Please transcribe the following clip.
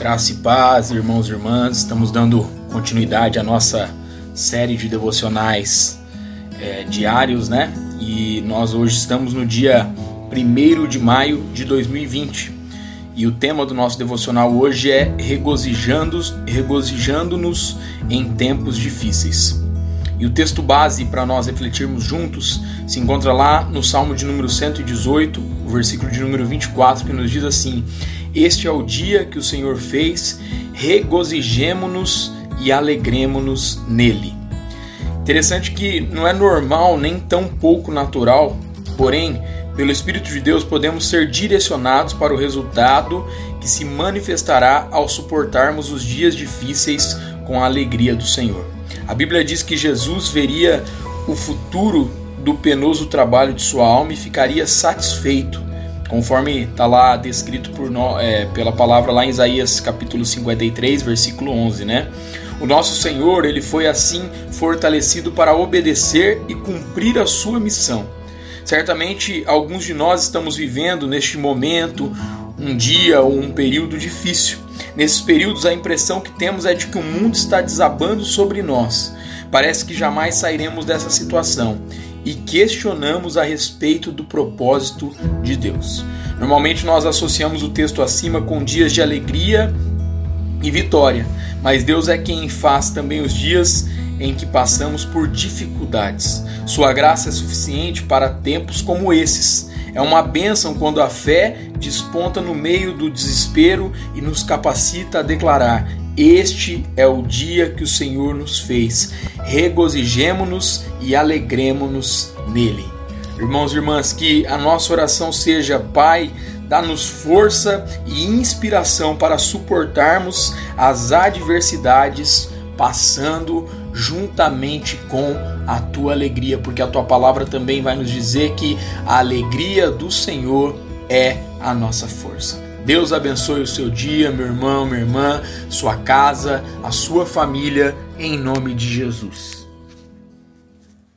Graça e paz, irmãos e irmãs. Estamos dando continuidade à nossa série de devocionais é, diários, né? E nós hoje estamos no dia 1 de maio de 2020. E o tema do nosso devocional hoje é regozijando-nos regozijando em tempos difíceis. E o texto base para nós refletirmos juntos se encontra lá no Salmo de número 118, o versículo de número 24, que nos diz assim: este é o dia que o Senhor fez, regozijemo-nos e alegremo-nos nele. Interessante que não é normal nem tão pouco natural, porém, pelo Espírito de Deus podemos ser direcionados para o resultado que se manifestará ao suportarmos os dias difíceis com a alegria do Senhor. A Bíblia diz que Jesus veria o futuro do penoso trabalho de sua alma e ficaria satisfeito conforme está lá descrito por no, é, pela palavra lá em Isaías capítulo 53, versículo 11, né? O nosso Senhor, ele foi assim fortalecido para obedecer e cumprir a sua missão. Certamente alguns de nós estamos vivendo neste momento um dia ou um período difícil. Nesses períodos a impressão que temos é de que o mundo está desabando sobre nós. Parece que jamais sairemos dessa situação e questionamos a respeito do propósito de Deus. Normalmente nós associamos o texto acima com dias de alegria e vitória, mas Deus é quem faz também os dias em que passamos por dificuldades. Sua graça é suficiente para tempos como esses. É uma bênção quando a fé desponta no meio do desespero e nos capacita a declarar: este é o dia que o Senhor nos fez. Regozijemo-nos e alegremo-nos nele. Irmãos e irmãs, que a nossa oração seja, Pai, dá-nos força e inspiração para suportarmos as adversidades, passando juntamente com a tua alegria, porque a tua palavra também vai nos dizer que a alegria do Senhor é a nossa força. Deus abençoe o seu dia, meu irmão, minha irmã, sua casa, a sua família, em nome de Jesus.